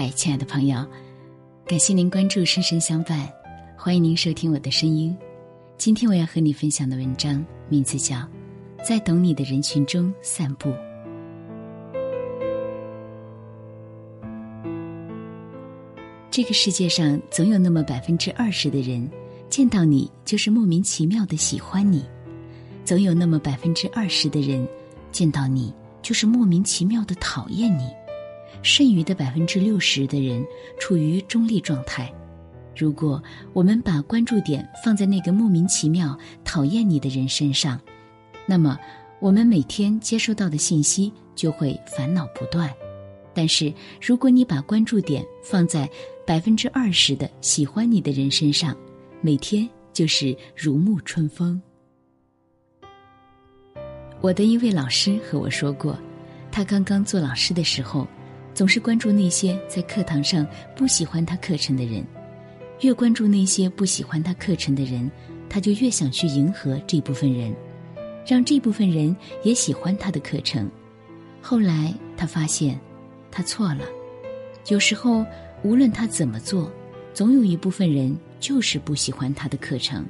嗨，亲爱的朋友，感谢您关注“深深相伴”，欢迎您收听我的声音。今天我要和你分享的文章名字叫《在懂你的人群中散步》。这个世界上总有那么百分之二十的人，见到你就是莫名其妙的喜欢你；总有那么百分之二十的人，见到你就是莫名其妙的讨厌你。剩余的百分之六十的人处于中立状态。如果我们把关注点放在那个莫名其妙讨厌你的人身上，那么我们每天接收到的信息就会烦恼不断。但是，如果你把关注点放在百分之二十的喜欢你的人身上，每天就是如沐春风。我的一位老师和我说过，他刚刚做老师的时候。总是关注那些在课堂上不喜欢他课程的人，越关注那些不喜欢他课程的人，他就越想去迎合这部分人，让这部分人也喜欢他的课程。后来他发现，他错了。有时候无论他怎么做，总有一部分人就是不喜欢他的课程。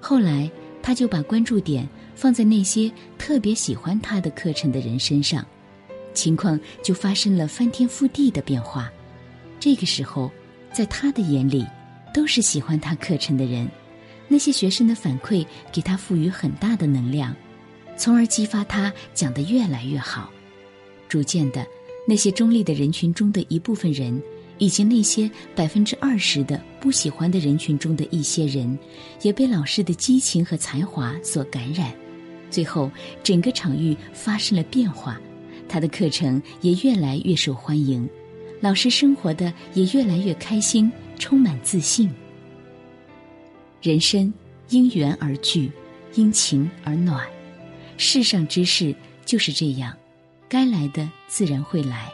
后来他就把关注点放在那些特别喜欢他的课程的人身上。情况就发生了翻天覆地的变化。这个时候，在他的眼里，都是喜欢他课程的人。那些学生的反馈给他赋予很大的能量，从而激发他讲得越来越好。逐渐的，那些中立的人群中的一部分人，以及那些百分之二十的不喜欢的人群中的一些人，也被老师的激情和才华所感染。最后，整个场域发生了变化。他的课程也越来越受欢迎，老师生活的也越来越开心，充满自信。人生因缘而聚，因情而暖，世上之事就是这样，该来的自然会来，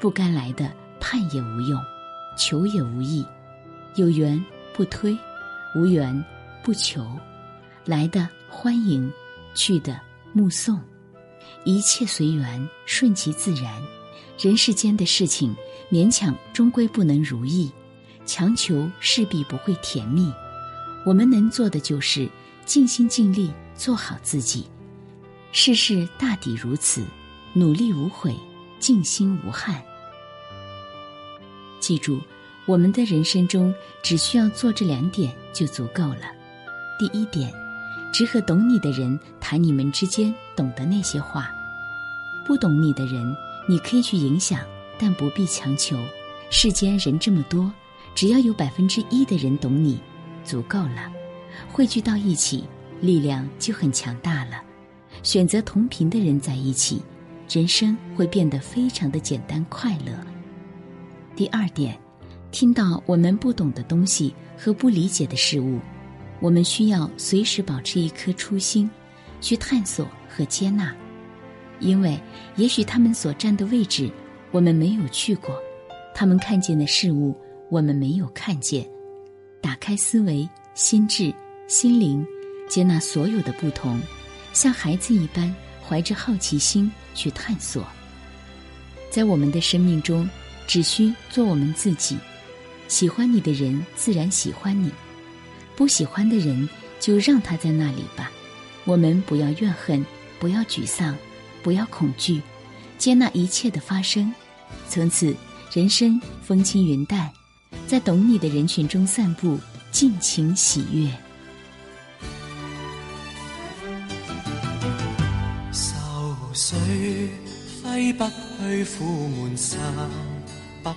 不该来的盼也无用，求也无益。有缘不推，无缘不求，来的欢迎，去的目送。一切随缘，顺其自然。人世间的事情，勉强终归不能如意，强求势必不会甜蜜。我们能做的就是尽心尽力做好自己。世事大抵如此，努力无悔，静心无憾。记住，我们的人生中只需要做这两点就足够了。第一点。只和懂你的人谈你们之间懂得那些话，不懂你的人，你可以去影响，但不必强求。世间人这么多，只要有百分之一的人懂你，足够了。汇聚到一起，力量就很强大了。选择同频的人在一起，人生会变得非常的简单快乐。第二点，听到我们不懂的东西和不理解的事物。我们需要随时保持一颗初心，去探索和接纳，因为也许他们所站的位置，我们没有去过；他们看见的事物，我们没有看见。打开思维、心智、心灵，接纳所有的不同，像孩子一般怀着好奇心去探索。在我们的生命中，只需做我们自己，喜欢你的人自然喜欢你。不喜欢的人，就让他在那里吧。我们不要怨恨，不要沮丧，不要恐惧，接纳一切的发生。从此，人生风轻云淡，在懂你的人群中散步，尽情喜悦。愁绪挥不去，苦闷散不去。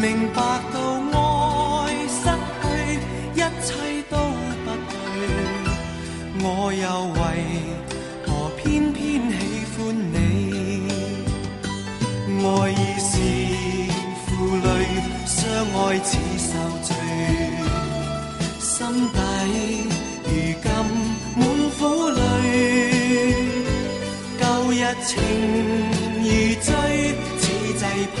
明白到爱失去，一切都不对，我又为何偏偏喜欢你？爱已是负累。相爱似受罪，心底如今滿苦淚。舊日情如醉，此际怕